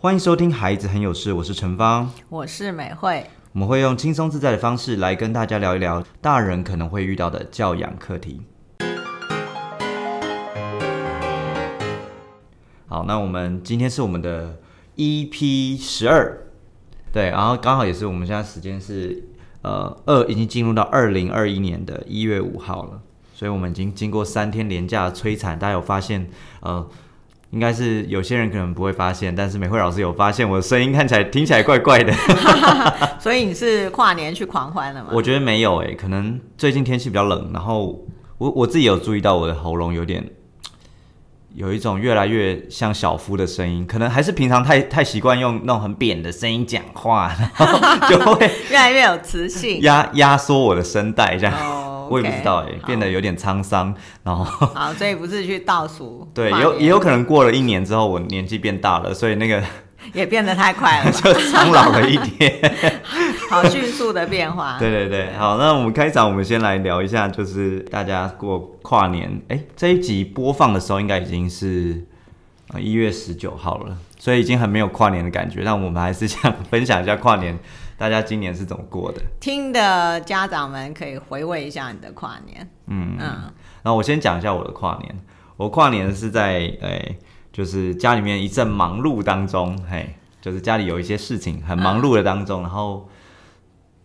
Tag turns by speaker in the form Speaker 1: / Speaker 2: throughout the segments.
Speaker 1: 欢迎收听《孩子很有事》，我是陈芳。
Speaker 2: 我是美惠。
Speaker 1: 我们会用轻松自在的方式来跟大家聊一聊大人可能会遇到的教养课题。好，那我们今天是我们的 EP 十二，对，然后刚好也是我们现在时间是呃二，已经进入到二零二一年的一月五号了，所以我们已经经过三天连假的摧残，大家有发现呃。应该是有些人可能不会发现，但是美惠老师有发现我的声音看起来听起来怪怪的。
Speaker 2: 所以你是跨年去狂欢了吗？
Speaker 1: 我觉得没有诶，可能最近天气比较冷，然后我我自己有注意到我的喉咙有点有一种越来越像小夫的声音，可能还是平常太太习惯用那种很扁的声音讲话，就会
Speaker 2: 越来越有磁性，
Speaker 1: 压压缩我的声带这样。我也不知道哎，变得有点沧桑，然后
Speaker 2: 好，所以不是去倒数，
Speaker 1: 对，有也有可能过了一年之后，我年纪变大了，所以那个
Speaker 2: 也变得太快了，
Speaker 1: 就苍老了一点，
Speaker 2: 好迅速的变化。
Speaker 1: 对对对，好，那我们开场，我们先来聊一下，就是大家过跨年，哎，这一集播放的时候应该已经是一月十九号了，所以已经很没有跨年的感觉，但我们还是想分享一下跨年。大家今年是怎么过的？
Speaker 2: 听的家长们可以回味一下你的跨年。嗯嗯。
Speaker 1: 然后我先讲一下我的跨年。我跨年是在诶，就是家里面一阵忙碌当中，嘿，就是家里有一些事情很忙碌的当中，然后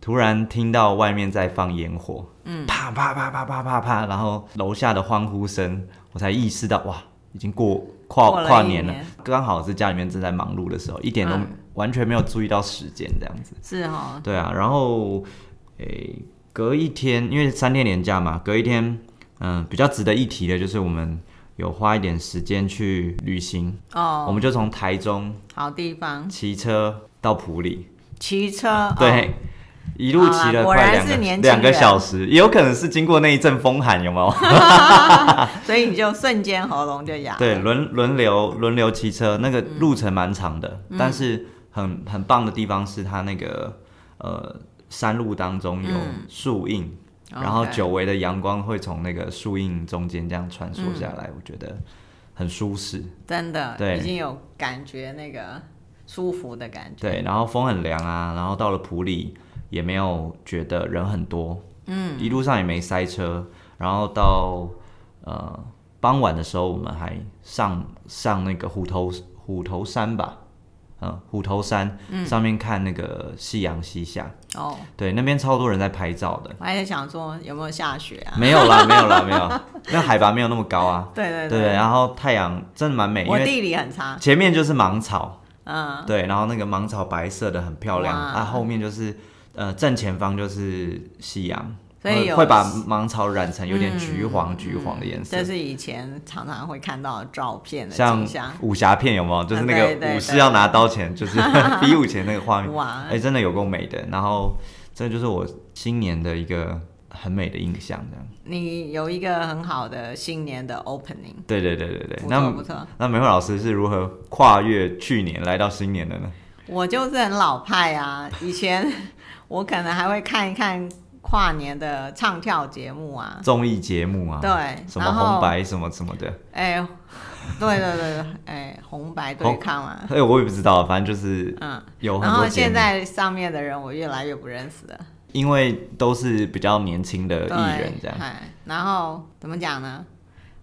Speaker 1: 突然听到外面在放烟火，嗯，啪啪啪啪啪啪啪，然后楼下的欢呼声，我才意识到哇，已经过跨跨年了，刚好是家里面正在忙碌的时候，一点都。完全没有注意到时间这样子，
Speaker 2: 是哈，
Speaker 1: 对啊，然后诶，隔一天，因为三天连假嘛，隔一天，嗯，比较值得一提的就是我们有花一点时间去旅行。哦，我们就从台中
Speaker 2: 好地方。
Speaker 1: 骑车到普里，
Speaker 2: 骑车
Speaker 1: 对。一路骑了快两个两个小时，也有可能是经过那一阵风寒，有没有？
Speaker 2: 所以你就瞬间喉咙就哑。
Speaker 1: 对，轮轮流轮流骑车，那个路程蛮长的，但是很很棒的地方是它那个呃山路当中有树荫，然后久违的阳光会从那个树荫中间这样穿梭下来，我觉得很舒适。
Speaker 2: 真的，对，已经有感觉那个舒服的感觉。
Speaker 1: 对，然后风很凉啊，然后到了普里。也没有觉得人很多，嗯，一路上也没塞车，然后到呃傍晚的时候，我们还上上那个虎头虎头山吧，嗯，虎头山上面看那个夕阳西下，哦，对，那边超多人在拍照的。
Speaker 2: 我还在想说有没有下雪啊？
Speaker 1: 没有啦，没有啦，没有，那海拔没有那么高啊。
Speaker 2: 对对对，
Speaker 1: 然后太阳真的蛮美，
Speaker 2: 我地理很差。
Speaker 1: 前面就是芒草，嗯，对，然后那个芒草白色的很漂亮，啊，后面就是。呃，正前方就是夕阳，
Speaker 2: 所以
Speaker 1: 会把芒草染成有点橘黄、橘黄的颜色。
Speaker 2: 这是以前常常会看到的照片的
Speaker 1: 像武侠片有没有？就是那个武士要拿刀前，就是 比武前那个画面。哇，哎，真的有够美的。然后，这就是我新年的一个很美的印象。这样，
Speaker 2: 你有一个很好的新年的 opening。
Speaker 1: 对对对对对，
Speaker 2: 不错不错。
Speaker 1: 那梅慧老师是如何跨越去年来到新年的呢？
Speaker 2: 我就是很老派啊，以前。我可能还会看一看跨年的唱跳节目啊，
Speaker 1: 综艺节目啊，
Speaker 2: 对，
Speaker 1: 什么红白什么什么的，
Speaker 2: 哎，对对对，哎，红白对抗啊，
Speaker 1: 哎，我也不知道，反正就是嗯，有。
Speaker 2: 然后现在上面的人我越来越不认识了，
Speaker 1: 因为都是比较年轻的艺人这样。
Speaker 2: 然后怎么讲呢？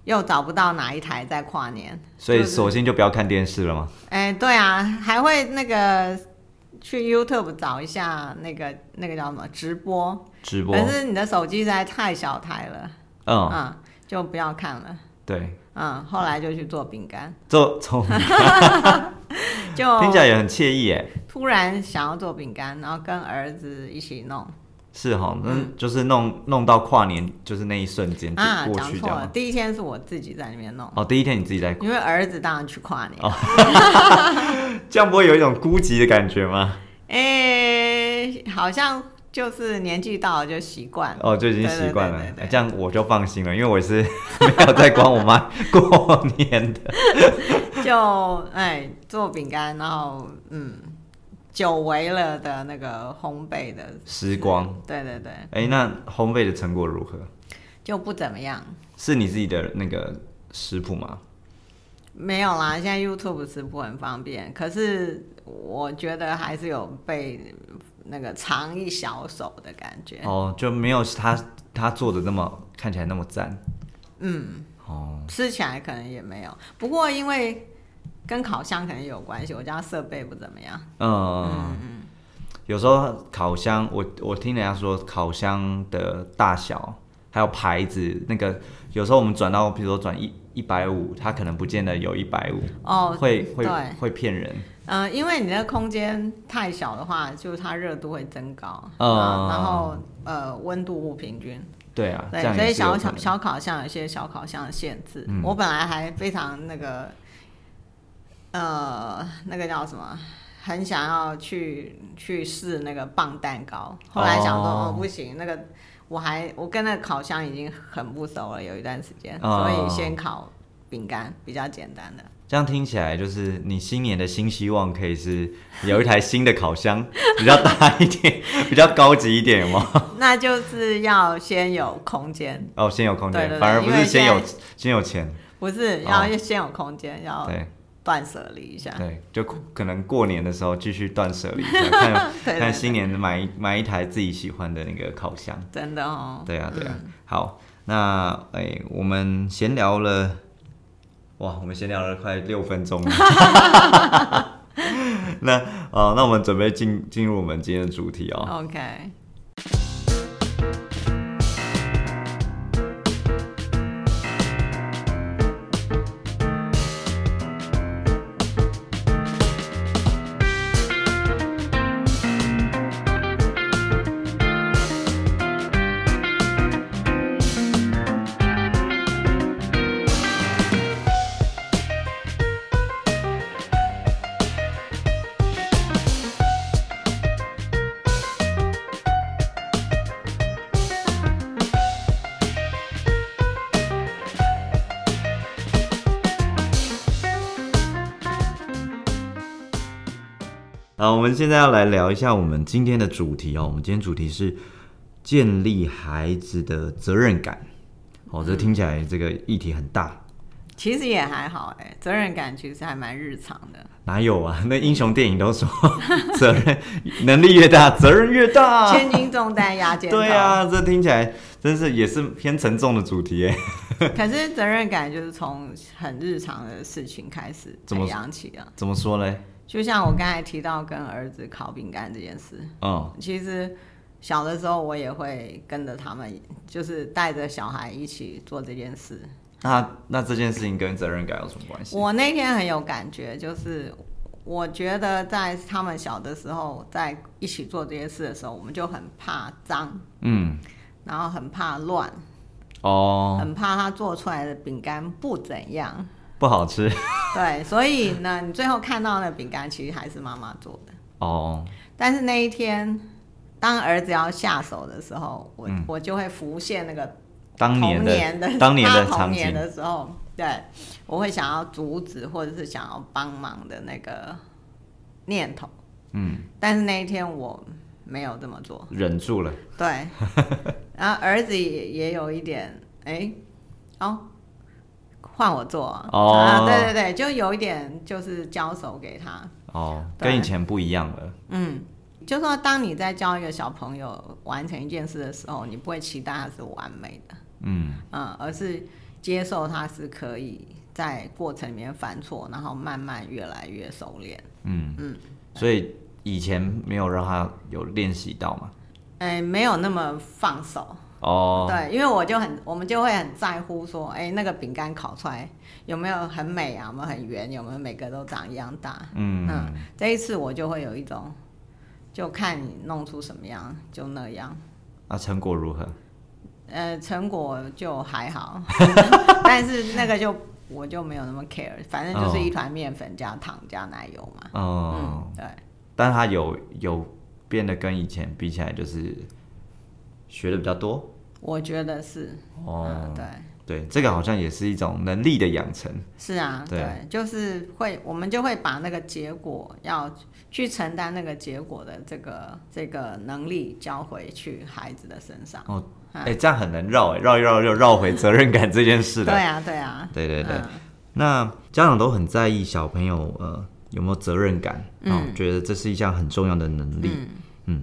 Speaker 2: 又找不到哪一台在跨年，
Speaker 1: 所以索性就不要看电视了吗？
Speaker 2: 哎，对啊，还会那个。去 YouTube 找一下那个那个叫什么直播，
Speaker 1: 直播。
Speaker 2: 可是你的手机实在太小台了，嗯，嗯，就不要看了。
Speaker 1: 对，
Speaker 2: 嗯，后来就去做饼干，
Speaker 1: 做从，
Speaker 2: 就
Speaker 1: 听起来也很惬意哎。
Speaker 2: 突然想要做饼干，然后跟儿子一起弄。
Speaker 1: 是哈，那就是弄弄到跨年，就是那一瞬间啊，
Speaker 2: 讲错了。第一天是我自己在那边弄。
Speaker 1: 哦，第一天你自己在，
Speaker 2: 因为儿子当然去跨年。
Speaker 1: 这样不会有一种孤寂的感觉吗？
Speaker 2: 哎，好像就是年纪到了就习惯了。
Speaker 1: 哦，就已经习惯了。这样我就放心了，因为我是 没有在管我妈过年的。
Speaker 2: 就哎，做饼干，然后嗯。久违了的那个烘焙的
Speaker 1: 时光，
Speaker 2: 对对对。
Speaker 1: 哎，那烘焙的成果如何？
Speaker 2: 就不怎么样。
Speaker 1: 是你自己的那个食谱吗？
Speaker 2: 没有啦，现在 YouTube 直播很方便，可是我觉得还是有被那个藏一小手的感觉。
Speaker 1: 哦，就没有他他做的那么看起来那么赞。
Speaker 2: 嗯，
Speaker 1: 哦，
Speaker 2: 吃起来可能也没有，不过因为跟烤箱可能有关系，我家设备不怎么样。
Speaker 1: 嗯，有时候烤箱，我我听人家说烤箱的大小还有牌子，那个有时候我们转到，比如说转一一百五，它可能不见得有一百五，
Speaker 2: 哦，
Speaker 1: 会会，会骗人。
Speaker 2: 嗯、因为你的空间太小的话，就是它热度会增高，
Speaker 1: 嗯
Speaker 2: 啊然后呃温度不平均，
Speaker 1: 对啊，
Speaker 2: 对，所以小小小烤箱有一些小烤箱的限制。
Speaker 1: 嗯
Speaker 2: 我本来还非常那个，呃，那个叫什么，很想要去去试那个棒蛋糕，后来想说
Speaker 1: 哦
Speaker 2: 哦。不行，那个我还我跟那个烤箱已经很不熟了，有一段时间，
Speaker 1: 哦。
Speaker 2: 所以先烤饼干比较简单的。
Speaker 1: 这样听起来就是你新年的新希望可以是有一台新的烤箱，比较大一点，比较高级一点，有吗？
Speaker 2: 那就是要先有空间，
Speaker 1: 哦，先有空间，反而不是先有先有钱，
Speaker 2: 不是要先有空间，要
Speaker 1: 对
Speaker 2: 断舍离一下。
Speaker 1: 对，就可能过年的时候继续断舍离一下，看看新年买一买一台自己喜欢的那个烤箱。
Speaker 2: 真的哦。
Speaker 1: 对啊，对啊。
Speaker 2: 嗯
Speaker 1: 好，那哎、我们闲聊了，哇，我们闲聊了快六分钟了。那哦，那我们准备进进入我们今天的主题哦。
Speaker 2: OK，
Speaker 1: 现在要来聊一下我们今天的主题哦。我们今天主题是建立孩子的责任感。哦，这听起来这个议题很大，
Speaker 2: 其实也还好哎，责任感其实还蛮日常的。
Speaker 1: 哪有啊？那英雄电影都说 责任能力越大，责任越大。
Speaker 2: 千斤重担压肩。
Speaker 1: 对啊，这听起来真是也是偏沉重的主题耶。
Speaker 2: 可是责任感就是从很日常的事情开始培
Speaker 1: 怎么
Speaker 2: 养起的。
Speaker 1: 怎么说嘞？
Speaker 2: 就像我刚才提到跟儿子烤饼干这件事，
Speaker 1: 嗯，
Speaker 2: 其实小的时候我也会跟着他们，就是带着小孩一起做这件事。
Speaker 1: 那那这件事情跟责任感有什么关系？
Speaker 2: 我那天很有感觉，就是我觉得在他们小的时候，在一起做这些事的时候，我们就很怕脏，
Speaker 1: 嗯，
Speaker 2: 然后很怕乱，
Speaker 1: 哦，
Speaker 2: 很怕他做出来的饼干不怎样。
Speaker 1: 不好吃。
Speaker 2: 对，所以呢，你最后看到的饼干其实还是妈妈做的。
Speaker 1: 哦，
Speaker 2: 但是那一天，当儿子要下手的时候，我、
Speaker 1: 嗯
Speaker 2: 我就会浮现那个
Speaker 1: 当年的当年的
Speaker 2: 他童年，的时候，对我会想要阻止或者是想要帮忙的那个念头。
Speaker 1: 嗯，
Speaker 2: 但是那一天我没有这么做，
Speaker 1: 忍住了。
Speaker 2: 对，然后儿子也也有一点，哎、哦，换我做。啊，
Speaker 1: 哦。
Speaker 2: 啊，对对对，就有一点就是交手给他，
Speaker 1: 哦，跟以前不一样了。
Speaker 2: 嗯，就说当你在教一个小朋友完成一件事的时候，你不会期待他是完美的，
Speaker 1: 嗯，
Speaker 2: 嗯，而是接受他是可以在过程里面犯错，然后慢慢越来越熟练。
Speaker 1: 嗯。
Speaker 2: 嗯，
Speaker 1: 所以以前没有让他有练习到嘛？
Speaker 2: 哎、没有那么放手，
Speaker 1: 哦，
Speaker 2: 对，因为我就很，我们就会很在乎说，哎、那个饼干烤出来有没有很美啊，有没有很圆，有没有每个都长一样大。
Speaker 1: 嗯
Speaker 2: 嗯，这一次我就会有一种，就看你弄出什么样就那样。
Speaker 1: 那成果如何？
Speaker 2: 呃，成果就还好，但是那个就我就没有那么 care，反正就是
Speaker 1: 哦
Speaker 2: 一团面粉加糖加奶油嘛。
Speaker 1: 哦，
Speaker 2: 嗯，对，
Speaker 1: 但它有有变得跟以前比起来，就是学的比较多。
Speaker 2: 我觉得是。
Speaker 1: 哦
Speaker 2: 嗯，对，
Speaker 1: 对，这个好像也是一种能力的养成。
Speaker 2: 是啊，
Speaker 1: 对
Speaker 2: 对，就是会，我们就会把那个结果要去承担那个结果的这个这个能力交回去孩子的身上。
Speaker 1: 哦，
Speaker 2: 嗯
Speaker 1: 哎、这样很难绕哎，绕一绕又绕回责任感这件事了。
Speaker 2: 对啊，对啊，
Speaker 1: 对对对
Speaker 2: 嗯
Speaker 1: 那家长都很在意小朋友呃有没有责任感，哦，觉得这是一项很重要的能力。嗯，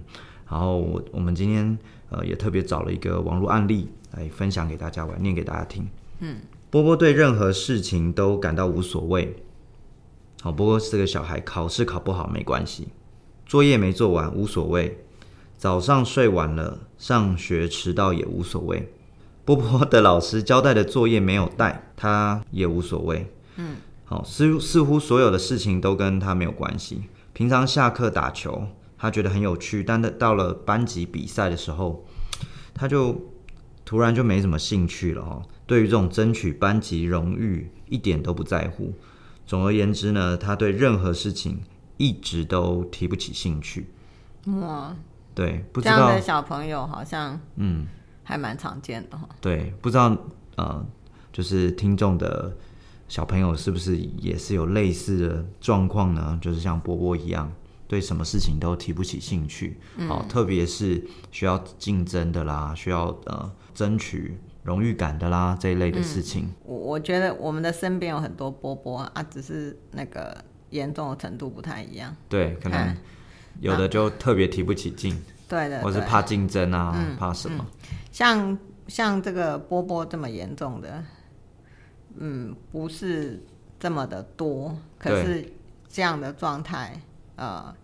Speaker 1: 然后我我们今天呃也特别找了一个网络案例来分享给大家，我来念给大家听。嗯，波波对任何事情都感到无所谓。好，波波是个小孩考试考不好没关系，作业没做完无所谓，早上睡晚了，上学迟到也无所谓。波波的老师交代的作业没有带，他也无所谓。嗯，好，似似乎所有的事情都跟他没有关系。平常下课打球，他觉得很有趣，但到了班级比赛的时候，他就突然就没什么兴趣了哦。对于这种争取班级荣誉，一点都不在乎。总而言之呢，他对任何事情一直都提不起兴趣。
Speaker 2: 哇，
Speaker 1: 对，不知
Speaker 2: 这样
Speaker 1: 道
Speaker 2: 的小朋友好像
Speaker 1: 嗯。
Speaker 2: 还蛮常见的哈。
Speaker 1: 对，不知道呃，就是听众的小朋友是不是也是有类似的状况呢？就是像波波一样，对什么事情都提不起兴趣，好、特别是需要竞争的啦，需要呃争取荣誉感的啦这一类的事情。
Speaker 2: 我我觉得我们的身边有很多波波啊，只是那个严重的程度不太一样。
Speaker 1: 对，可能
Speaker 2: 嗯
Speaker 1: 有的就特别提不起劲，
Speaker 2: 对的，对
Speaker 1: 或是怕竞争啊，怕什么？
Speaker 2: 像像这个波波这么严重的，嗯，不是这么的多，可是这样的状态，呃，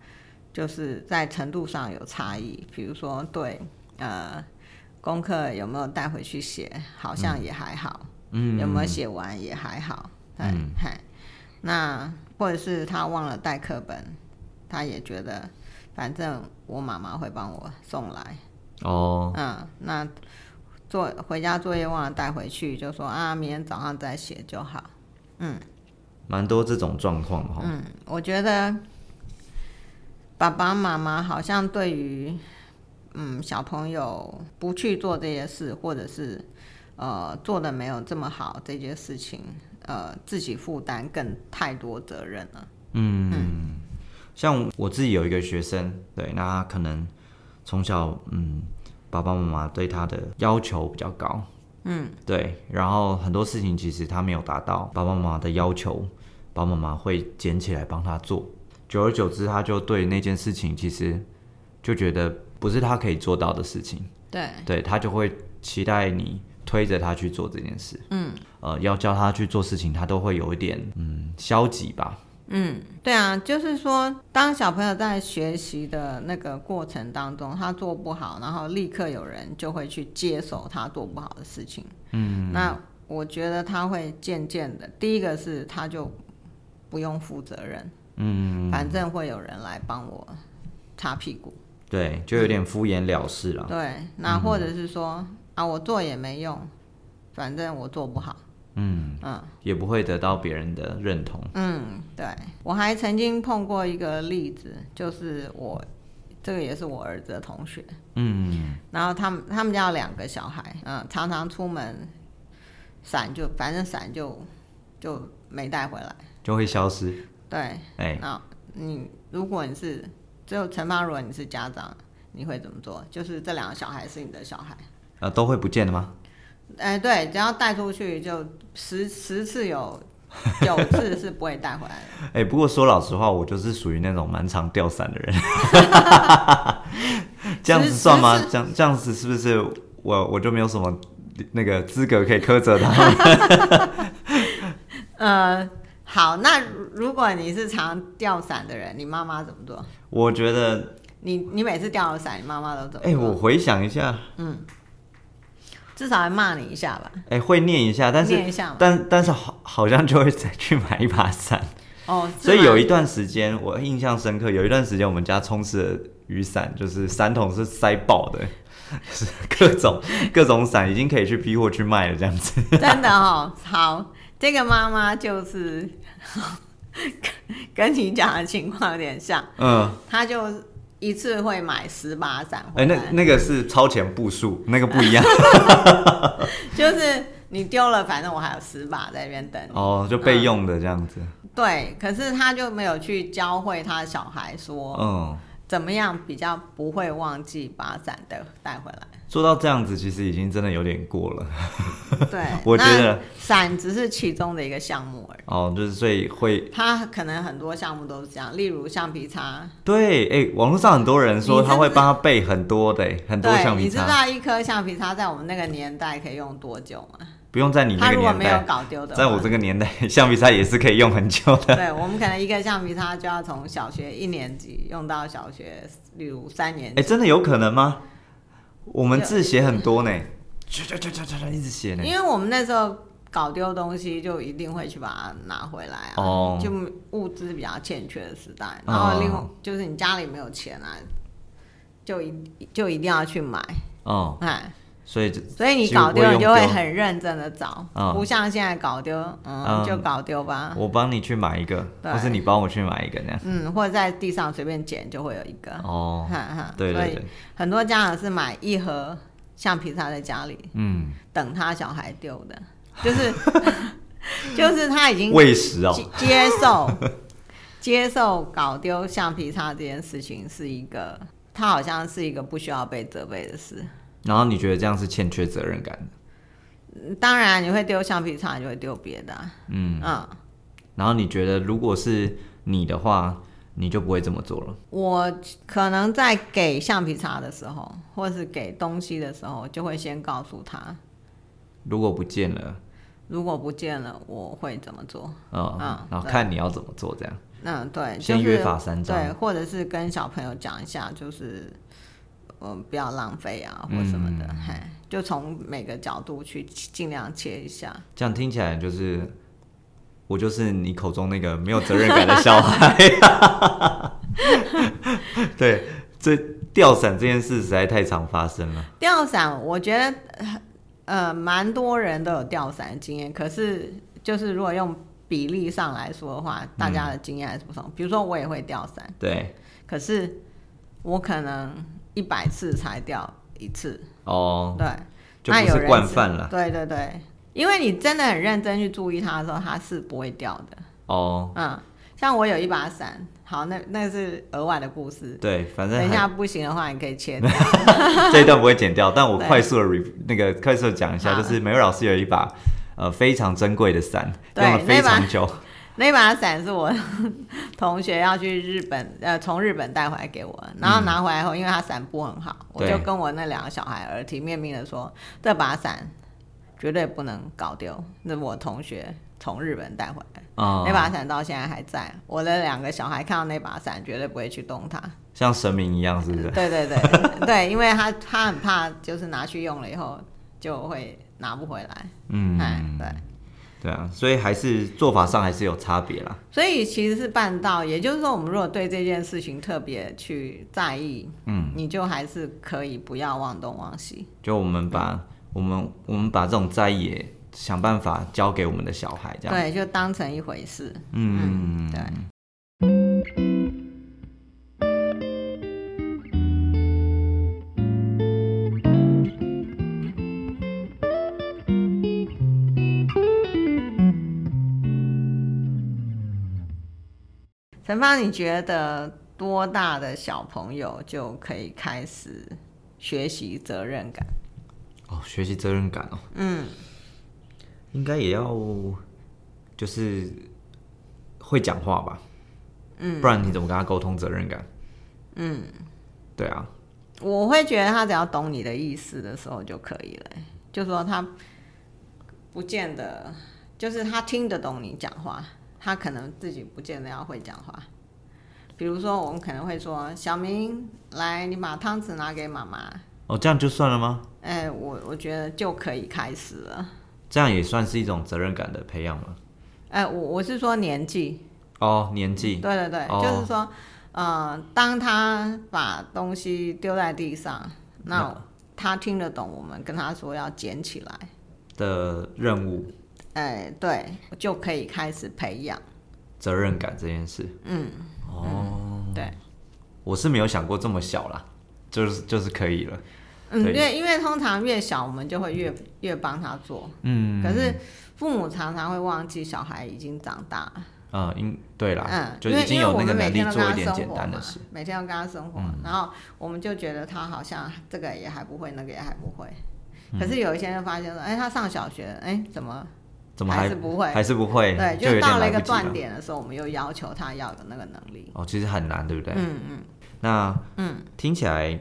Speaker 2: 就是在程度上有差异。比如说，对，呃，功课有没有带回去写，好像也还好，
Speaker 1: 嗯，
Speaker 2: 有没有写完也还好，对，嗨、那或者是他忘了带课本，他也觉得反正我妈妈会帮我送来。
Speaker 1: 哦，
Speaker 2: 嗯，那做回家作业忘了带回去，就说啊，明天早上再写就好。
Speaker 1: 嗯蛮多这种状况哈。
Speaker 2: 嗯，我觉得爸爸妈妈好像对于嗯小朋友不去做这些事，或者是呃做的没有这么好这件事情，呃自己负担更太多责任了。
Speaker 1: 嗯，像我自己有一个学生，对，那他可能从小嗯，爸爸妈妈对他的要求比较高，嗯，对，然后很多事情其实他没有达到爸爸妈妈的要求，爸爸妈妈会捡起来帮他做，久而久之，他就对那件事情其实就觉得不是他可以做到的事情，
Speaker 2: 对，
Speaker 1: 对他就会期待你推着他去做这件事，嗯，呃，要叫他去做事情，他都会有一点嗯消极吧，
Speaker 2: 嗯，对啊，就是说，当小朋友在学习的那个过程当中，他做不好，然后立刻有人就会去接手他做不好的事情。嗯，那。我觉得他会渐渐的，第一个是他就不用负责任，
Speaker 1: 嗯，
Speaker 2: 反正会有人来帮我擦屁股。
Speaker 1: 对，就有点敷衍了事了。
Speaker 2: 对，那或者是说、啊，我做也没用，反正我做不好。
Speaker 1: 嗯
Speaker 2: 嗯
Speaker 1: 也不会得到别人的认同。
Speaker 2: 嗯，对，我还曾经碰过一个例子，就是我这个也是我儿子的同学，
Speaker 1: 嗯，
Speaker 2: 然后他们他们家有两个小孩，嗯，常常出门伞就反正伞就就没带回来。
Speaker 1: 就会消失。
Speaker 2: 对，
Speaker 1: 哎、
Speaker 2: 那你如果你是只有陈芳，如果你是家长，你会怎么做？就是这两个小孩是你的小孩，
Speaker 1: 呃，都会不见的吗？
Speaker 2: 哎，对，只要带出去就十十次有 九次是不会带回来的。
Speaker 1: 哎、不过说老实话，我就是属于那种蛮常掉伞的人。这样子算吗？
Speaker 2: 十
Speaker 1: 这样这样子是不是我我就没有什么那个资格可以苛责他们？
Speaker 2: 呃，好，那如果你是常掉伞的人，你妈妈怎么做？
Speaker 1: 我觉得，
Speaker 2: 你你每次掉了伞，你妈妈都怎么做？
Speaker 1: 哎、我回想一下，嗯
Speaker 2: 至少还骂你一下吧。
Speaker 1: 哎、会念一下，但是
Speaker 2: 念一下
Speaker 1: 但但是好好像就会再去买一把伞。
Speaker 2: 哦，
Speaker 1: 所以有一段时间我印象深刻，有一段时间我们家充斥的雨伞就是伞桶是塞爆的，就 是各种各种伞已经可以去批货去卖了这样子。
Speaker 2: 真的哦，好，这个妈妈就是跟 跟你讲的情况有点像，
Speaker 1: 嗯，
Speaker 2: 他就一次会买十把伞
Speaker 1: 哎、那那个是超前步数，那个不一样
Speaker 2: 就是你丢了，反正我还有十把在那边等你。
Speaker 1: 哦，就备用的这样子。
Speaker 2: 对，可是他就没有去教会他的小孩说，
Speaker 1: 嗯，
Speaker 2: 怎么样比较不会忘记把伞的带回来？
Speaker 1: 做到这样子，其实已经真的有点过了。
Speaker 2: 对，
Speaker 1: 我觉得
Speaker 2: 伞只是其中的一个项目。
Speaker 1: 哦，就是所以会
Speaker 2: 他可能很多项目都是这样，例如橡皮擦。
Speaker 1: 对，哎、网络上很多人说他会帮他备很多的、很多，橡皮擦，
Speaker 2: 你知道一颗橡皮擦在我们那个年代可以用多久吗？
Speaker 1: 不用在你那个
Speaker 2: 它如果没有，搞丢的，
Speaker 1: 在我这个年代，橡皮擦也是可以用很久的。
Speaker 2: 对，我们可能一个橡皮擦就要从小学一年级用到小学，例如三年
Speaker 1: 哎、
Speaker 2: 级。
Speaker 1: 真的有可能吗？我们字写很多呢，唰唰唰唰唰一直写呢。
Speaker 2: 因为我们那时候搞丢东西，就一定会去把它拿回来啊。
Speaker 1: 哦。
Speaker 2: 就物资比较欠缺的时代，
Speaker 1: 哦
Speaker 2: 然后另外就是你家里没有钱啊，就一就一定要去买，
Speaker 1: 哦，
Speaker 2: 哎，
Speaker 1: 所以
Speaker 2: 所以你搞丢，你就会很认真的找，
Speaker 1: 嗯。
Speaker 2: 不像现在搞丢，嗯，
Speaker 1: 嗯。
Speaker 2: 就搞丢吧，
Speaker 1: 我帮你去买一个，
Speaker 2: 对。
Speaker 1: 或是你帮我去买一个那样。
Speaker 2: 嗯，或者在地上随便捡就会有一个，
Speaker 1: 哦，
Speaker 2: 哈哈，
Speaker 1: 对对对，
Speaker 2: 很多家长是买一盒橡皮擦在家里
Speaker 1: 嗯，
Speaker 2: 等他小孩丢的，就是 就是他已经
Speaker 1: 喂食哦，
Speaker 2: 接接受接受搞丢橡皮擦这件事情是一个，他好像是一个不需要被责备的事。
Speaker 1: 然后你觉得这样是欠缺责任感
Speaker 2: 当然，你会丢橡皮擦，你就会丢别的啊、
Speaker 1: 嗯，
Speaker 2: 嗯，
Speaker 1: 然后你觉得如果是你的话，你就不会这么做了。
Speaker 2: 我可能在给橡皮擦的时候，或是给东西的时候，就会先告诉他，
Speaker 1: 如果不见了，
Speaker 2: 如果不见了，我会怎么做。
Speaker 1: 嗯，
Speaker 2: 嗯
Speaker 1: 然后看你要怎么做，这样。
Speaker 2: 嗯，对，
Speaker 1: 先
Speaker 2: 就是
Speaker 1: 约法三章
Speaker 2: 对，或者是跟小朋友讲一下，就是嗯，不要浪费啊，或什么的，就从每个角度去尽量切一下。
Speaker 1: 这样听起来就是我就是你口中那个没有责任感的小孩。对，这掉伞这件事实在太常发生了。
Speaker 2: 掉伞，我觉得呃，蛮多人都有掉伞的经验，可是就是如果用比例上来说的话，大家的经验还是不同。比如说我也会掉伞，
Speaker 1: 对，
Speaker 2: 可是我可能一百次才掉一次，
Speaker 1: 哦，
Speaker 2: 对。
Speaker 1: 就不是
Speaker 2: 那有人
Speaker 1: 惯犯了。
Speaker 2: 对对对，因为你真的很认真去注意它的时候，它是不会掉的。
Speaker 1: 哦，
Speaker 2: 嗯，像我有一把伞，好，那那是额外的故事。
Speaker 1: 对，反正
Speaker 2: 等一下不行的话，你可以切掉。
Speaker 1: 这一段不会剪掉，但我快速的 re 那个快速的讲一下，就是美瑞老师有一把呃非常珍贵的伞，
Speaker 2: 对
Speaker 1: 用了非常久。
Speaker 2: 那把伞是我同学要去日本，呃，从日本带回来给我，然后拿回来后，因为他伞布很好，我就跟我那两个小孩耳提面命的说，这把伞绝对不能搞丢，那是我同学从日本带回来。
Speaker 1: 啊、
Speaker 2: 那把伞到现在还在，我的两个小孩看到那把伞绝对不会去动它。
Speaker 1: 像神明一样，是不是？
Speaker 2: 对对对 对，因为他他很怕，就是拿去用了以后就会拿不回来。
Speaker 1: 嗯，
Speaker 2: 哎，对，
Speaker 1: 对啊，所以还是做法上还是有差别啦。
Speaker 2: 所以其实是办到，也就是说，我们如果对这件事情特别去在意，
Speaker 1: 嗯，
Speaker 2: 你就还是可以不要忘东忘西。
Speaker 1: 就我们把我们我们把这种在意也想办法教给我们的小孩，这样。
Speaker 2: 对，就当成一回事。
Speaker 1: 嗯，
Speaker 2: 对。陈芳，你觉得多大的小朋友就可以开始学习责任感？
Speaker 1: 哦，学习责任感哦，
Speaker 2: 嗯，
Speaker 1: 应该也要就是会讲话吧，嗯，不然你怎么跟他沟通责任感？嗯，对啊，
Speaker 2: 我会觉得他只要懂你的意思的时候就可以了。就说他不见得，就是他听得懂你讲话，他可能自己不见得要会讲话。比如说，我们可能会说：“小明，来，你把汤匙拿给妈妈。
Speaker 1: 哦，这样就算了吗？”
Speaker 2: 哎，我我觉得就可以开始了。
Speaker 1: 这样也算是一种责任感的培养吗？
Speaker 2: 哎，我我是说年纪，
Speaker 1: 哦，年纪，
Speaker 2: 对对对，
Speaker 1: 哦。
Speaker 2: 就是说，呃，当他把东西丢在地上，那他听得懂我们跟他说要捡起来，
Speaker 1: 的任务
Speaker 2: 哎，对，就可以开始培养。
Speaker 1: 责任感这件事，
Speaker 2: 嗯，
Speaker 1: 哦，
Speaker 2: 对，
Speaker 1: 我是没有想过这么小啦，就是就是可以了，
Speaker 2: 嗯，
Speaker 1: 对
Speaker 2: 对，因为通常越小，我们就会越越帮他做。
Speaker 1: 嗯，
Speaker 2: 可是父母常常会忘记小孩已经长大了，
Speaker 1: 嗯，应对啦，
Speaker 2: 嗯，
Speaker 1: 就
Speaker 2: 因为
Speaker 1: 已经有那个
Speaker 2: 因为我们每
Speaker 1: 能力做一点
Speaker 2: 天都跟他生活嘛
Speaker 1: 简单的事。，嗯
Speaker 2: 每天都跟他生活，然后我们就觉得他好像这个也还不会，那个也还不会。
Speaker 1: 嗯
Speaker 2: 可是有一些人发现说，哎，他上小学，哎，怎么
Speaker 1: 怎么还
Speaker 2: 还是不会？
Speaker 1: 还是不会？
Speaker 2: 对，
Speaker 1: 就
Speaker 2: 到了一个断点的时候，我们又要求他要有那个能力。
Speaker 1: 哦，其实很难，对不对？
Speaker 2: 嗯嗯
Speaker 1: 那
Speaker 2: 嗯，
Speaker 1: 听起来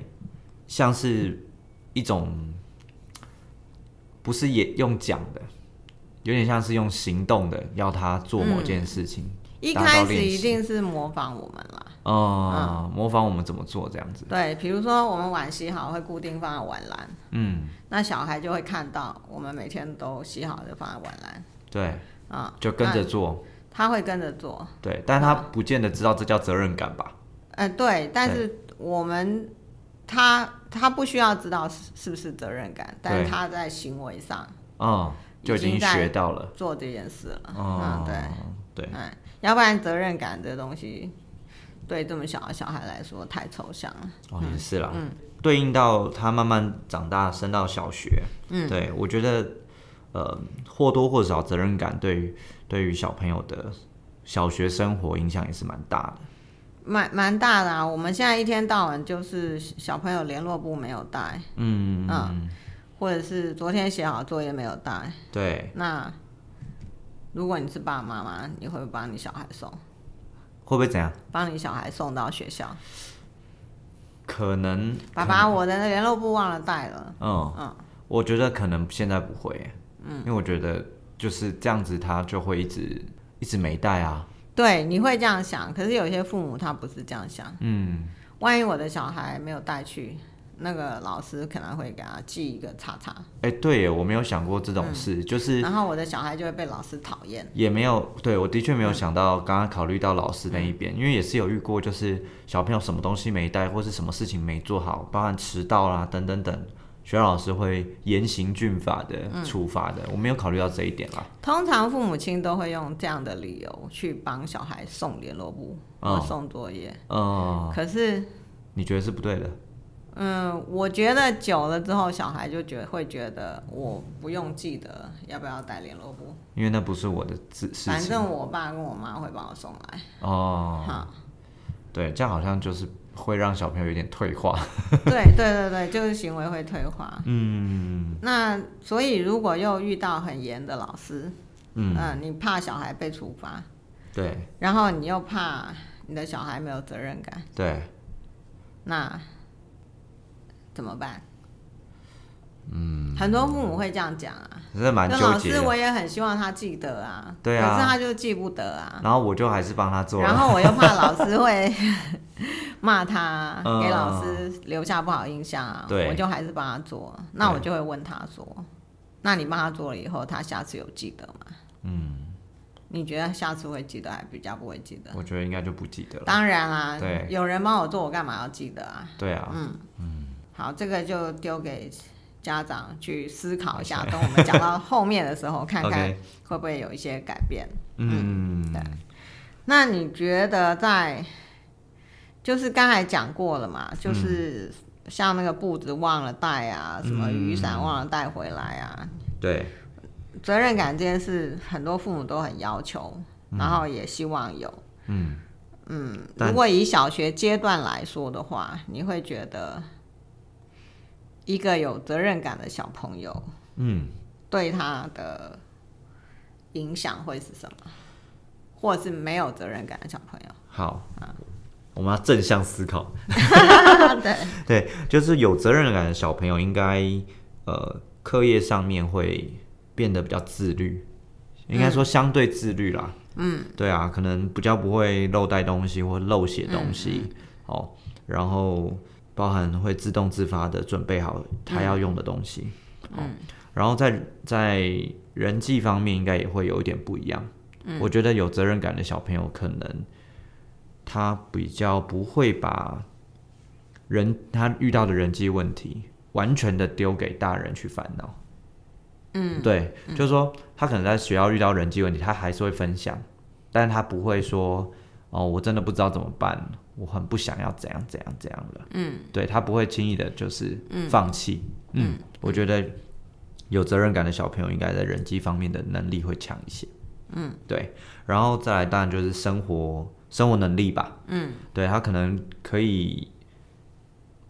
Speaker 1: 像是一种不是也用讲的，有点像是用行动的，要他做某件事情。
Speaker 2: 一开始一定是模仿我们啦。
Speaker 1: 哦、模仿我们怎么做这样子。
Speaker 2: 对，比如说我们碗洗好会固定放在碗篮，
Speaker 1: 嗯，
Speaker 2: 那小孩就会看到我们每天都洗好就放在碗篮
Speaker 1: 对，
Speaker 2: 啊，
Speaker 1: 就跟着做。
Speaker 2: 他会跟着做。
Speaker 1: 对，但他不见得知道这叫责任感吧？
Speaker 2: 呃，对，但是我们他他不需要知道是是不是责任感，但是他在行为上
Speaker 1: 嗯，就已经学到了。
Speaker 2: 做这件事了。
Speaker 1: 哦
Speaker 2: 嗯，，对，
Speaker 1: 对，
Speaker 2: 嗯，要不然责任感这东西对这么小的小孩来说太抽象了。
Speaker 1: 哦，也是啦。嗯对应到他慢慢长大，升到小学，嗯，对我觉得，呃，或多或少责任感对于对于小朋友的小学生活影响也是蛮大的。
Speaker 2: 蛮蛮大的啊！我们现在一天到晚就是小朋友联络簿没有带，
Speaker 1: 嗯
Speaker 2: 嗯或者是昨天写好作业没有带。
Speaker 1: 对，
Speaker 2: 那如果你是爸爸妈妈，你会不会帮你小孩送？
Speaker 1: 会不会怎样？
Speaker 2: 帮你小孩送到学校？
Speaker 1: 可能，
Speaker 2: 爸爸，我的联络簿忘了带了。
Speaker 1: 嗯
Speaker 2: 嗯
Speaker 1: 我觉得可能现在不会，嗯，因为我觉得就是这样子，他就会一直一直没带啊，
Speaker 2: 对，你会这样想，可是有些父母他不是这样想。
Speaker 1: 嗯，
Speaker 2: 万一我的小孩没有带去，那个老师可能会给他记一个叉叉，
Speaker 1: 哎、对耶，我没有想过这种事，就是
Speaker 2: 然后我的小孩就会被老师讨厌。
Speaker 1: 也没有，对我的确没有想到，刚刚考虑到老师那一边，因为也是有遇过，就是小朋友什么东西没带，或是什么事情没做好，包含迟到啦等等等，学校老师会严刑峻法的处罚的，我没有考虑到这一点啦。
Speaker 2: 通常父母亲都会用这样的理由去帮小孩送联络簿
Speaker 1: 哦
Speaker 2: 或送作业，
Speaker 1: 嗯、
Speaker 2: 可是，
Speaker 1: 你觉得是不对的？
Speaker 2: 嗯，我觉得久了之后，小孩就觉会觉得我不用记得要不要带联络簿，
Speaker 1: 因为那不是我的事事情。
Speaker 2: 反正我爸跟我妈会帮我送来。
Speaker 1: 哦，
Speaker 2: 好，
Speaker 1: 对，这样好像就是会让小朋友有点退化。
Speaker 2: 对对对对，就是行为会退化。
Speaker 1: 嗯
Speaker 2: 那所以如果又遇到很严的老师，
Speaker 1: 嗯，
Speaker 2: 嗯，你怕小孩被处罚，
Speaker 1: 对
Speaker 2: 然后你又怕你的小孩没有责任感，
Speaker 1: 对，
Speaker 2: 那怎么办？嗯，很多父母会这样讲啊，
Speaker 1: 真的蛮纠结
Speaker 2: 老师我。也很希望他记得啊，
Speaker 1: 对啊
Speaker 2: 可是他就记不得啊，
Speaker 1: 然后我就还是帮他做。
Speaker 2: 然后我又怕老师会骂他，
Speaker 1: 嗯
Speaker 2: 给老师留下不好印象啊，
Speaker 1: 对
Speaker 2: 我就还是帮他做。那我就会问他说：“那你帮他做了以后，他下次有记得吗？”
Speaker 1: 嗯，
Speaker 2: 你觉得下次会记得，还比较不会记得？
Speaker 1: 我觉得应该就不记得了。
Speaker 2: 当然啦、
Speaker 1: 对
Speaker 2: 有人帮我做，我干嘛要记得啊？
Speaker 1: 对啊，嗯嗯
Speaker 2: 好，这个就丢给家长去思考一下。等我们讲到后面的时候，看看会不会有一些改变。
Speaker 1: 嗯，
Speaker 2: 对那你觉得在，就是刚才讲过了嘛，就是像那个布子忘了带啊，什么雨伞忘了带回来啊，
Speaker 1: 对，
Speaker 2: 责任感这件事，很多父母都很要求，然后也希望有。
Speaker 1: 嗯，
Speaker 2: 嗯，
Speaker 1: 但
Speaker 2: 如果以小学阶段来说的话，你会觉得一个有责任感的小朋友
Speaker 1: 嗯，
Speaker 2: 对他的影响会是什么？或者是没有责任感的小朋友？
Speaker 1: 好，我们要正向思考。
Speaker 2: 对，
Speaker 1: 对，就是有责任感的小朋友，应该呃，课业上面会变得比较自律，应该说相对自律啦。嗯，对啊，可能比较不会漏带东西或漏写东西、哦，然后包含会自动自发的准备好他要用的东西。嗯，然后在在人际方面，应该也会有一点不一样。我觉得有责任感的小朋友，可能他比较不会把人他遇到的人际问题完全的丢给大人去烦恼。嗯，对，就是说他可能在学校遇到人际问题，他还是会分享，但他不会说哦，我真的不知道怎么办，我很不想要怎样怎样怎样了。嗯，对他不会轻易的就是放弃。嗯，我觉得有责任感的小朋友应该在人际方面的能力会强一些。嗯，对，然后再来当然就是生活生活能力吧，嗯，对他可能可以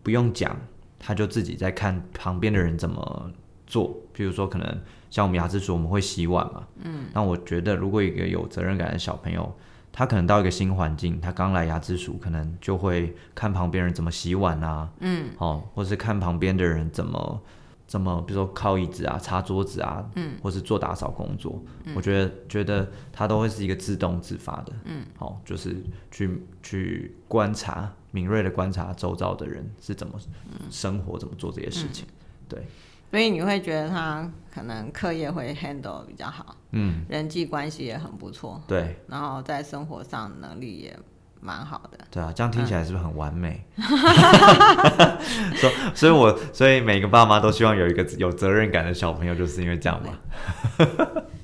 Speaker 1: 不用讲，他就自己在看旁边的人怎么做，比如说可能像我们牙齿鼠我们会洗碗嘛，嗯，那我觉得如果一个有责任感的小朋友。他可能到一个新环境，他刚来牙之鼠，可能就会看旁边人怎么洗碗啊，嗯，哦，或是看旁边的人怎么怎么，比如说靠椅子啊、擦桌子啊，嗯，或是做打扫工作，我觉得觉得他都会是一个自动自发的，嗯，好，就是去去观察，敏锐的观察周遭的人是怎么生活、怎么做这些事情，对。
Speaker 2: 所以你会觉得他可能课业会 handle 比较好，嗯，人际关系也很不错，
Speaker 1: 对，
Speaker 2: 然后在生活上能力也蛮好的，
Speaker 1: 对啊，这样听起来是不是很完美？所所以，我所以每个爸妈都希望有一个有责任感的小朋友，就是因为这样嘛。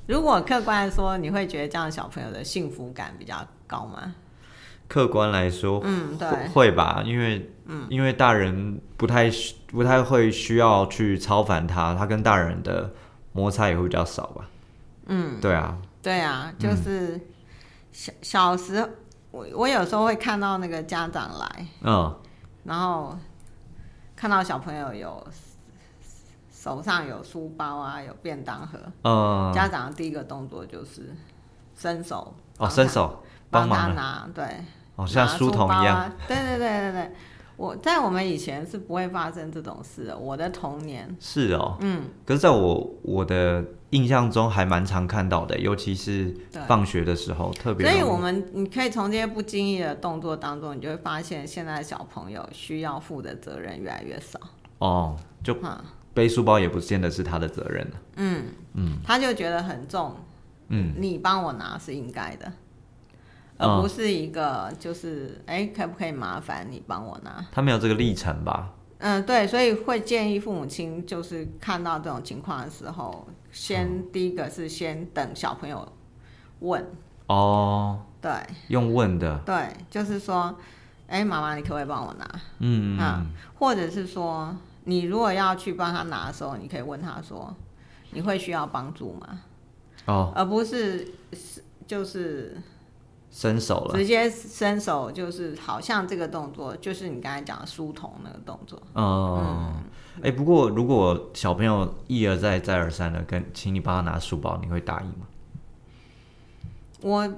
Speaker 2: 如果客观说，你会觉得这样小朋友的幸福感比较高吗？
Speaker 1: 客观来说，
Speaker 2: 嗯，对，
Speaker 1: 会吧，因为，嗯，因为大人不太不太会需要去超凡他，他跟大人的摩擦也会比较少吧，嗯，对啊，
Speaker 2: 对啊，就是小小时，我我有时候会看到那个家长来，嗯，然后看到小朋友有手上有书包啊，有便当盒，嗯，家长的第一个动作就是伸手，
Speaker 1: 哦，伸手
Speaker 2: 帮他拿，对。
Speaker 1: 哦像书童一样，
Speaker 2: 对对对对对，我在我们以前是不会发生这种事的。我的童年
Speaker 1: 是哦，嗯，可是在我我的印象中还蛮常看到的，尤其是放学的时候特别。
Speaker 2: 所以我们你可以从这些不经意的动作当中，你就会发现现在小朋友需要负的责任越来越少。
Speaker 1: 哦，就背书包也不见得是他的责任了。
Speaker 2: 嗯嗯，他就觉得很重，嗯，你帮我拿是应该的。而不是一个，就是哎，可不可以麻烦你帮我拿？
Speaker 1: 他没有这个历程吧？
Speaker 2: 嗯，对，所以会建议父母亲，就是看到这种情况的时候，先第一个是先等小朋友问
Speaker 1: 哦，
Speaker 2: 对，
Speaker 1: 用问的，
Speaker 2: 对，就是说，哎，妈妈，你可不可以帮我拿？嗯啊，或者是说，你如果要去帮他拿的时候，你可以问他说，你会需要帮助吗？哦，而不是是就是。
Speaker 1: 伸手了，
Speaker 2: 直接伸手就是好像这个动作，就是你刚才讲的书童那个动作。
Speaker 1: 嗯，哎，不过如果小朋友一而再再而三的跟请你帮他拿书包，你会答应吗？
Speaker 2: 我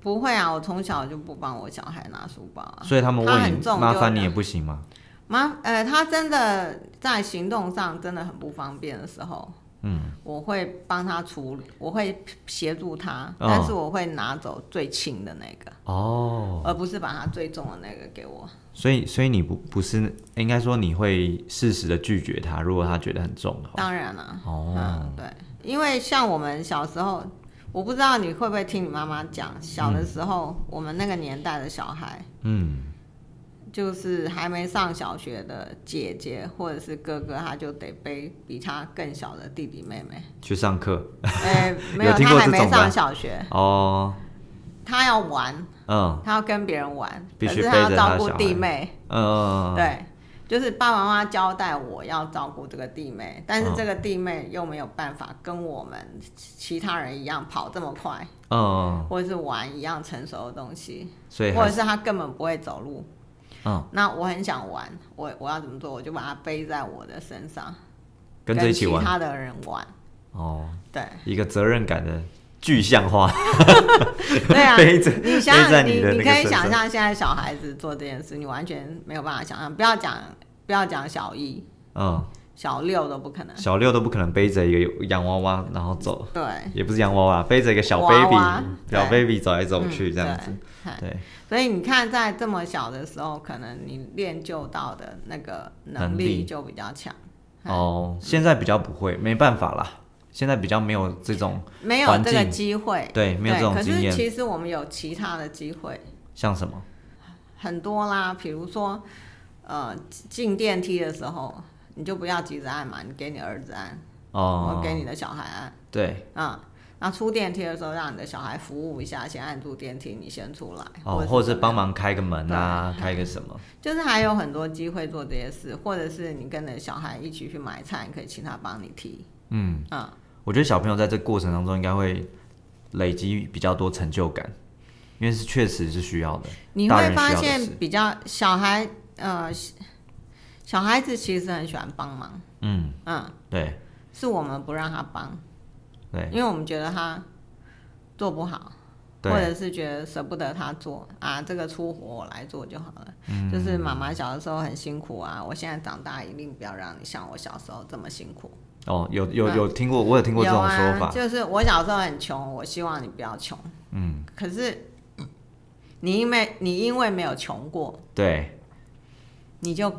Speaker 2: 不会啊，我从小就不帮我小孩拿书包啊。
Speaker 1: 所以他们问你麻烦你也不行吗？
Speaker 2: 麻呃，他真的在行动上真的很不方便的时候。嗯，我会帮他处理，我会协助他，但是我会拿走最轻的那个哦，而不是把他最重的那个给我。
Speaker 1: 所以，所以你不不是应该说你会适时的拒绝他，如果他觉得很重的话。
Speaker 2: 当然了，哦，对，因为像我们小时候，我不知道你会不会听你妈妈讲，小的时候我们那个年代的小孩，嗯。就是还没上小学的姐姐或者是哥哥，他就得背比他更小的弟弟妹妹
Speaker 1: 去上课。
Speaker 2: 哎，没有，他还没上小学哦。他要玩，嗯，他要跟别人玩，可是他要照顾弟妹。嗯，对，就是爸爸妈妈交代我要照顾这个弟妹，但是这个弟妹又没有办法跟我们其他人一样跑这么快，嗯，或者是玩一样成熟的东西，
Speaker 1: 所以
Speaker 2: 或者是他根本不会走路。嗯，那我很想玩，我我要怎么做？我就把它背在我的身上，
Speaker 1: 跟着一起玩，
Speaker 2: 其他的人玩。
Speaker 1: 哦，
Speaker 2: 对，
Speaker 1: 一个责任感的具象化。
Speaker 2: 对啊，
Speaker 1: 背着
Speaker 2: 你想想，你你可以想象现在小孩子做这件事，你完全没有办法想象。不要讲不要讲小一，嗯，小六都不可能，
Speaker 1: 小六都不可能背着一个洋娃娃然后走。
Speaker 2: 对，
Speaker 1: 也不是洋娃娃，背着一个小 baby，小 baby 走来走去这样子。对。
Speaker 2: 所以你看，在这么小的时候，可能你练就到的那个能力就比较强。
Speaker 1: 哦，现在比较不会，没办法啦。现在比较没有这种
Speaker 2: 没有这个机会，
Speaker 1: 对，没有这种经验。
Speaker 2: 可是其实我们有其他的机会，
Speaker 1: 像什么？
Speaker 2: 很多啦，比如说，呃，进电梯的时候，你就不要急着按嘛，你给你儿子按，哦，我给你的小孩按，
Speaker 1: 对，
Speaker 2: 嗯。那出电梯的时候，让你的小孩服务一下，先按住电梯，你先出来。
Speaker 1: 哦，或者是帮忙开个门啊，开个什么？
Speaker 2: 就是还有很多机会做这些事，或者是你跟着小孩一起去买菜，你可以请他帮你提。
Speaker 1: 嗯啊，我觉得小朋友在这过程当中应该会累积比较多成就感，因为是确实是需要的。
Speaker 2: 你会发现比较小孩，呃，小孩子其实很喜欢帮忙，
Speaker 1: 嗯，
Speaker 2: 嗯，
Speaker 1: 对。
Speaker 2: 是我们不让他帮，
Speaker 1: 对。
Speaker 2: 因为我们觉得他做不好，或，者是觉得舍不得他做啊，这个粗活我来做就好了。
Speaker 1: 嗯。
Speaker 2: 就是妈妈小的时候很辛苦啊，我现在长大一定不要让你像我小时候这么辛苦。
Speaker 1: 哦，有有有听过，我有听过这种说法。
Speaker 2: 就是我小时候很穷，我希望你不要穷。
Speaker 1: 嗯，
Speaker 2: 可是你因为你因为没有穷过，
Speaker 1: 对，
Speaker 2: 你就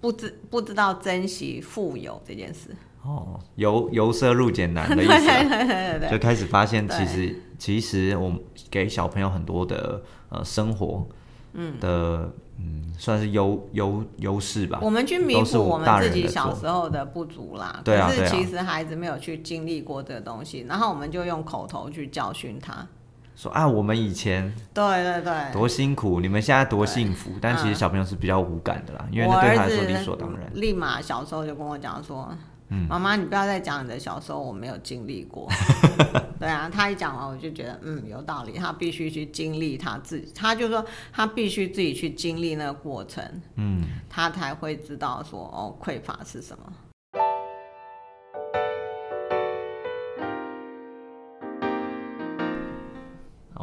Speaker 2: 不知不知道珍惜富有这件事。
Speaker 1: 哦，由由奢入俭难的
Speaker 2: 对
Speaker 1: 意思、啊。
Speaker 2: 对对对
Speaker 1: 就开始发现，其实其实我们给小朋友很多的呃生活，嗯的嗯算是优优优势吧。
Speaker 2: 我们去弥补我们自己小时候的不足啦。
Speaker 1: 对啊对啊
Speaker 2: 可是其实孩子没有去经历过这个东西，然后我们就用口头去教训他。
Speaker 1: 说啊，我们以前
Speaker 2: 对对对。
Speaker 1: 多辛苦，你们现在多幸福，但其实
Speaker 2: 嗯
Speaker 1: 小朋友是比较无感的啦，因为
Speaker 2: 我
Speaker 1: 那对他来说理所当然。
Speaker 2: 立马小时候就跟我讲说：“
Speaker 1: 嗯
Speaker 2: 妈妈，你不要再讲你的小时候，我没有经历过。”对啊，他一讲完，我就觉得嗯有道理，他必须去经历他自己，他就说他必须自己去经历那个过程，
Speaker 1: 嗯，
Speaker 2: 他才会知道说哦匮乏是什么。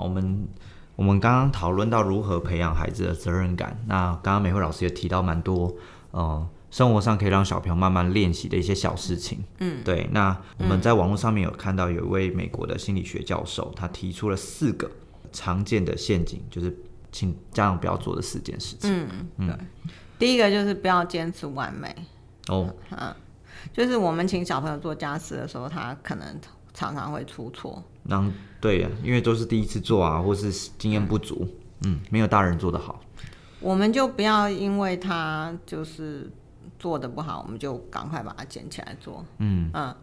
Speaker 1: 我们我们刚刚讨论到如何培养孩子的责任感，那刚刚美惠老师也提到蛮多，呃，生活上可以让小朋友慢慢练习的一些小事情。嗯，对。那我们在网络上面有看到有一位美国的心理学教授，他提出了四个常见的陷阱，就是请家长不要做的四件事情。
Speaker 2: 嗯，对。第一个就是不要坚持完美，
Speaker 1: 哦，
Speaker 2: 就是我们请小朋友做家事的时候，他可能常常会出错。
Speaker 1: 让对呀，因为都是第一次做啊，或是经验不足，嗯，没有大人做的好。
Speaker 2: 我们就不要因为他就是做的不好，我们就赶快把它捡起来做。
Speaker 1: 嗯
Speaker 2: 嗯，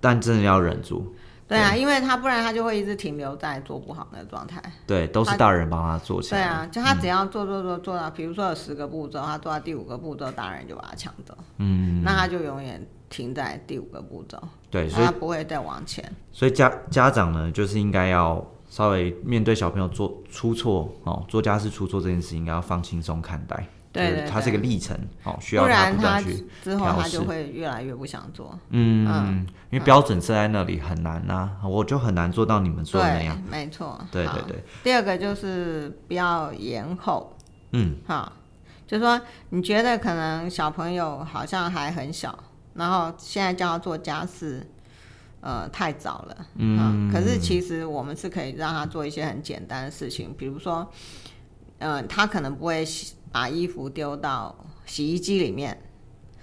Speaker 1: 但真的要忍住，
Speaker 2: 对啊，因为他不然他就会一直停留在做不好的状态。
Speaker 1: 对，都是大人帮他做起来。
Speaker 2: 对啊，就他只要做做做做到，比如说有十个步骤，他做到第五个步骤，大人就把他抢走，
Speaker 1: 嗯，
Speaker 2: 那他就永远停在第五个步骤，
Speaker 1: 对，所以
Speaker 2: 他不会再往前。
Speaker 1: 所以家家长呢，就是应该要稍微面对小朋友做出错哦，做家事出错这件事，应该要放轻松看待。
Speaker 2: 对对
Speaker 1: 就是它是一个历程哦，需要
Speaker 2: 他
Speaker 1: 不断去
Speaker 2: 之后他就会越来越不想做。
Speaker 1: 嗯，
Speaker 2: 嗯
Speaker 1: 因为标准设在那里很难呐、我就很难做到你们说的那样。，
Speaker 2: 没错。
Speaker 1: 对对对，
Speaker 2: 第二个就是不要延后。
Speaker 1: 嗯，
Speaker 2: 好，就说你觉得可能小朋友好像还很小，然后现在叫他做家事，呃，太早了，嗯，可是其实我们是可以让他做一些很简单的事情，比如说，呃，他可能不会把衣服丢到洗衣机里面，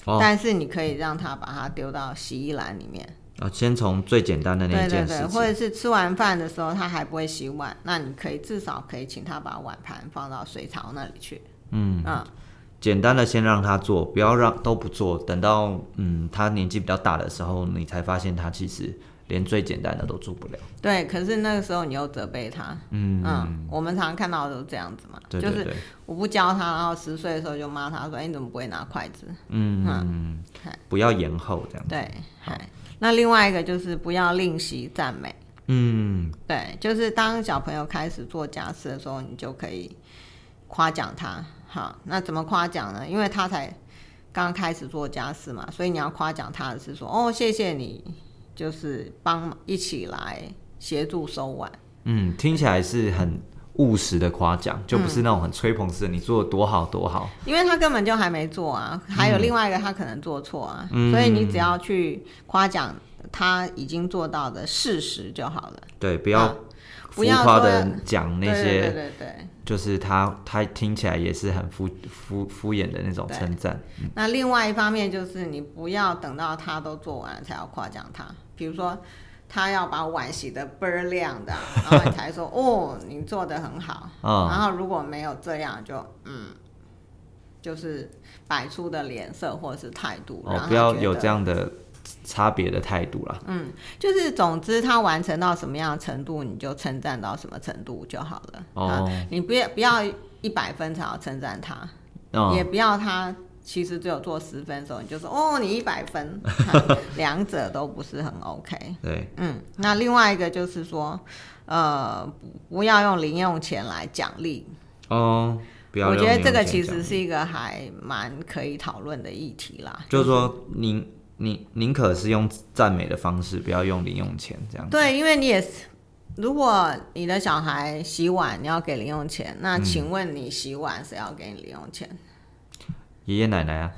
Speaker 1: 哦，
Speaker 2: 但是你可以让他把它丢到洗衣篮里面，
Speaker 1: 啊，先从最简单的那
Speaker 2: 对对对，
Speaker 1: 一件事情。
Speaker 2: 或者是吃完饭的时候他还不会洗碗，那你可以至少可以请他把碗盘放到水槽那里去，
Speaker 1: 嗯，
Speaker 2: 嗯
Speaker 1: 简单的先让他做，不要让都不做，等到嗯他年纪比较大的时候，你才发现他其实连最简单的都做不了。
Speaker 2: 对，可是那个时候你又责备他，
Speaker 1: 嗯嗯
Speaker 2: 我们常常看到的都这样子嘛，就是我不教他，然后十岁的时候就骂他说：“哎、你怎么不会拿筷子
Speaker 1: 嗯
Speaker 2: 嗯嗨
Speaker 1: 不要延后这样？”。
Speaker 2: 对，嗨。那另外一个就是不要吝惜赞美，
Speaker 1: 嗯，
Speaker 2: 对，就是当小朋友开始做家事的时候，你就可以夸奖他。好，那怎么夸奖呢？因为他才刚开始做家事嘛，所以你要夸奖他的是说：“哦，谢谢你，就是帮忙一起来协助收碗。”
Speaker 1: 嗯，听起来是很务实的夸奖，就不是那种很吹捧式的，你做的多好多好。
Speaker 2: 因为他根本就还没做啊，还有另外一个他可能做错啊，所以你只要去夸奖他已经做到的事实就好了，
Speaker 1: 对，不要
Speaker 2: 啊
Speaker 1: 浮
Speaker 2: 不要说
Speaker 1: 夸的讲那
Speaker 2: 对对对对。
Speaker 1: 就是他他听起来也是很敷敷敷衍的那种称赞。
Speaker 2: 那另外一方面就是你不要等到他都做完了才要夸奖他，比如说他要把碗洗得倍儿亮的，然后你才说哦你做的很好，
Speaker 1: 嗯
Speaker 2: 然后如果没有这样就嗯。就是摆出的脸色或者是态度，让
Speaker 1: 哦，不要有这样的差别的态度啦。
Speaker 2: 嗯，就是总之他完成到什么样的程度，你就称赞到什么程度就好了。
Speaker 1: 哦
Speaker 2: 啊，你不要不要一百分才要称赞他，
Speaker 1: 嗯，
Speaker 2: 也不要他其实只有做十分的时候，你就说哦，你一百分，两者都不是很 OK。
Speaker 1: 对，
Speaker 2: 嗯，那另外一个就是说，呃，不要用零用钱来奖励。
Speaker 1: 哦，不要
Speaker 2: 我觉得这个其实是一个还蛮可以讨论的议题啦。
Speaker 1: 就是说宁宁宁可是用赞美的方式，不要用零用钱这样子。
Speaker 2: 对，因为你也是，如果你的小孩洗碗，你要给零用钱，那请问你洗碗谁要给你零用钱？
Speaker 1: 爷爷奶奶啊，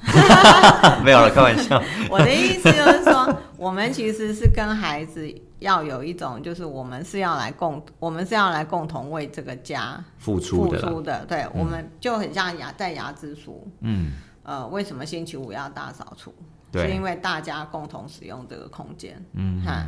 Speaker 1: 没有了，开玩笑。
Speaker 2: 我的意思就是说，我们其实是跟孩子要有一种，就是我们是要来共，我们是要来共同为这个家
Speaker 1: 付出
Speaker 2: 付出的。对，我们就很像牙在牙之书。
Speaker 1: 嗯，
Speaker 2: 呃，为什么星期五要大扫除？
Speaker 1: 对
Speaker 2: 是因为大家共同使用这个空间，
Speaker 1: 嗯
Speaker 2: 哈，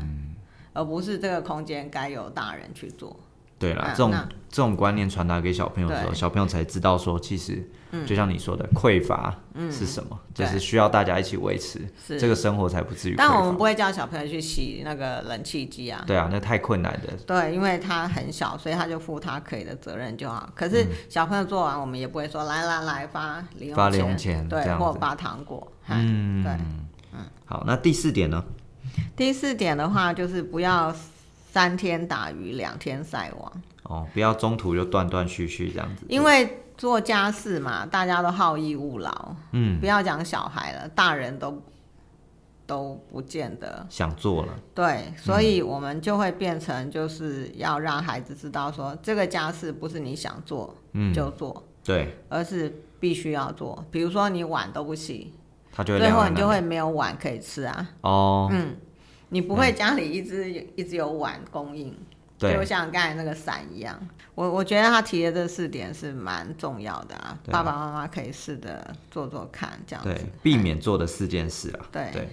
Speaker 2: 而不是这个空间该由大人去做。
Speaker 1: 对啦，
Speaker 2: 啊
Speaker 1: 这种
Speaker 2: 那
Speaker 1: 这种观念传达给小朋友的时候，小朋友才知道说，其实就像你说的，匮乏是什么，就是需要大家一起维持，
Speaker 2: 是
Speaker 1: 这个生活才不至于
Speaker 2: 但我们。不会叫小朋友去洗那个冷气机啊。
Speaker 1: 对啊，那太困难的。
Speaker 2: 对，因为他很小，所以他就负他可以的责任就好。可是小朋友做完，我们也不会说来来来发零用
Speaker 1: 发零用钱
Speaker 2: 对，或发糖果。
Speaker 1: 嗯，
Speaker 2: 对。
Speaker 1: 嗯好，那第四点呢？
Speaker 2: 第四点的话，就是不要三天打鱼两天晒网，
Speaker 1: 哦，不要中途就断断续续这样子。
Speaker 2: 因为做家事嘛，大家都好逸恶劳。
Speaker 1: 嗯，
Speaker 2: 不要讲小孩了，大人都都不见得。
Speaker 1: 想做了，
Speaker 2: 对，所以我们就会变成就是要让孩子知道说，这个家事不是你想做
Speaker 1: 嗯，
Speaker 2: 就做，
Speaker 1: 对，
Speaker 2: 而是必须要做。比如说你碗都不洗，
Speaker 1: 他就会
Speaker 2: 最后你就会没有碗可以吃啊。
Speaker 1: 哦，
Speaker 2: 嗯，你不会家里一直一直有碗供应，就，像刚才那个伞一样。我我觉得他提的这四点是蛮重要的啊，爸爸妈妈可以试着做做看，这样子
Speaker 1: 对。，避免做的四件事啊，
Speaker 2: 对
Speaker 1: 对，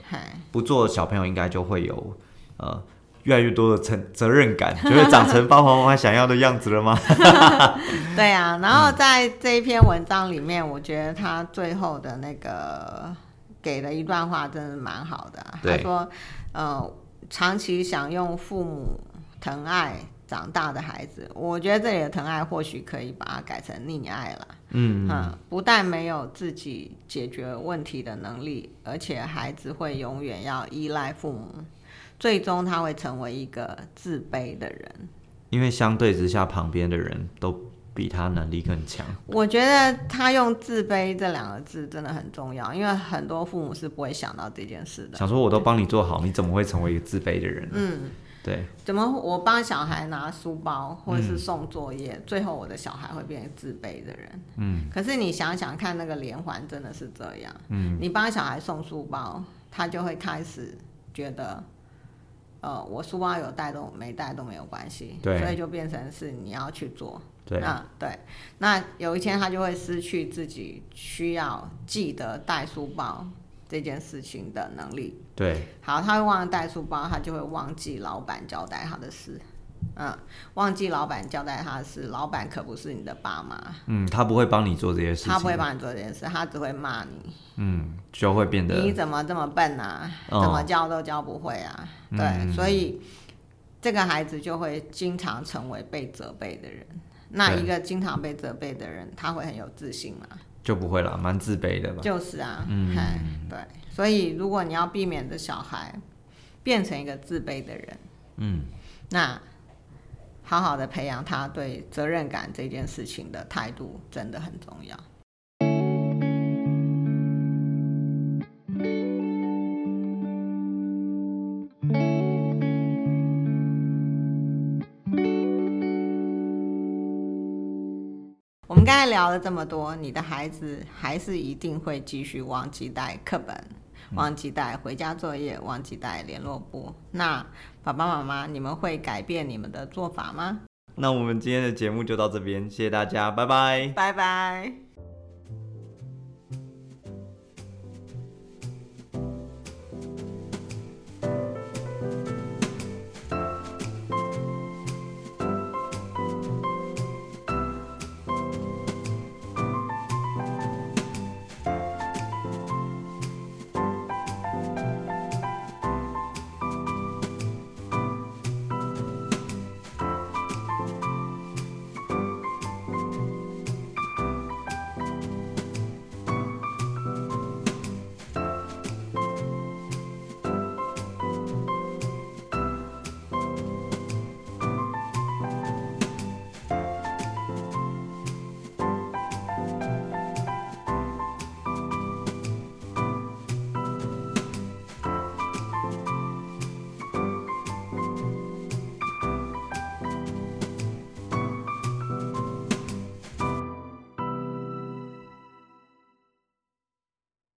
Speaker 1: 不做小朋友应该就会有呃越来越多的责责任感，就会长成爸爸妈妈想要的样子了吗？
Speaker 2: 对啊，然
Speaker 1: 嗯
Speaker 2: 后在这一篇文章里面，我觉得他最后的那个给了一段话真的蛮好的啊、他说：“呃，长期享用父母疼爱长大的孩子，我觉得这里的疼爱或许可以把它改成溺爱了。
Speaker 1: 嗯，
Speaker 2: 嗯，不但没有自己解决问题的能力，而且孩子会永远要依赖父母，最终他会成为一个自卑的人。”
Speaker 1: 因为相对之下，旁边的人都比他能力更强。
Speaker 2: 我觉得他用“自卑”这两个字真的很重要，因为很多父母是不会想到这件事的。
Speaker 1: 想说我都帮你做好，你怎么会成为一个自卑的人呢？
Speaker 2: 嗯，
Speaker 1: 对，
Speaker 2: 怎么我帮小孩拿书包或者是送作业，最后我的小孩会变成自卑的人？
Speaker 1: 嗯，
Speaker 2: 可是你想想看，那个连环真的是这样。嗯，你帮小孩送书包，他就会开始觉得。呃，我书包有带都没带都没有关系，
Speaker 1: 对
Speaker 2: 所以就变成是你要去做，
Speaker 1: 对，
Speaker 2: 那对，那有一天他就会失去自己需要记得带书包这件事情的能力。
Speaker 1: 对，
Speaker 2: 好，他会忘了带书包，他就会忘记老板交代他的事。嗯，忘记老板交代他的事，老板可不是你的爸妈，
Speaker 1: 嗯，他不会帮你做这些事情，
Speaker 2: 他不会帮你做这件事，他只会骂你，
Speaker 1: 嗯，就会变得
Speaker 2: 你怎么这么笨啊？
Speaker 1: 哦
Speaker 2: 怎么教都教不会啊？对，
Speaker 1: 嗯
Speaker 2: 所以这个孩子就会经常成为被责备的人。那一个经常被责备的人，他会很有自信吗？
Speaker 1: 就不会了，蛮自卑的吧？
Speaker 2: 就是啊，
Speaker 1: 嗯，
Speaker 2: 对，所以如果你要避免的小孩变成一个自卑的人，
Speaker 1: 嗯，
Speaker 2: 那好好的培养他对责任感这件事情的态度，真的很重要。我们刚才聊了这么多，你的孩子还是一定会继续忘记带课本，忘记带回家作业，忘记带联络簿。那爸爸妈妈，你们会改变你们的做法吗？
Speaker 1: 那我们今天的节目就到这边，谢谢大家，拜拜。
Speaker 2: 拜拜。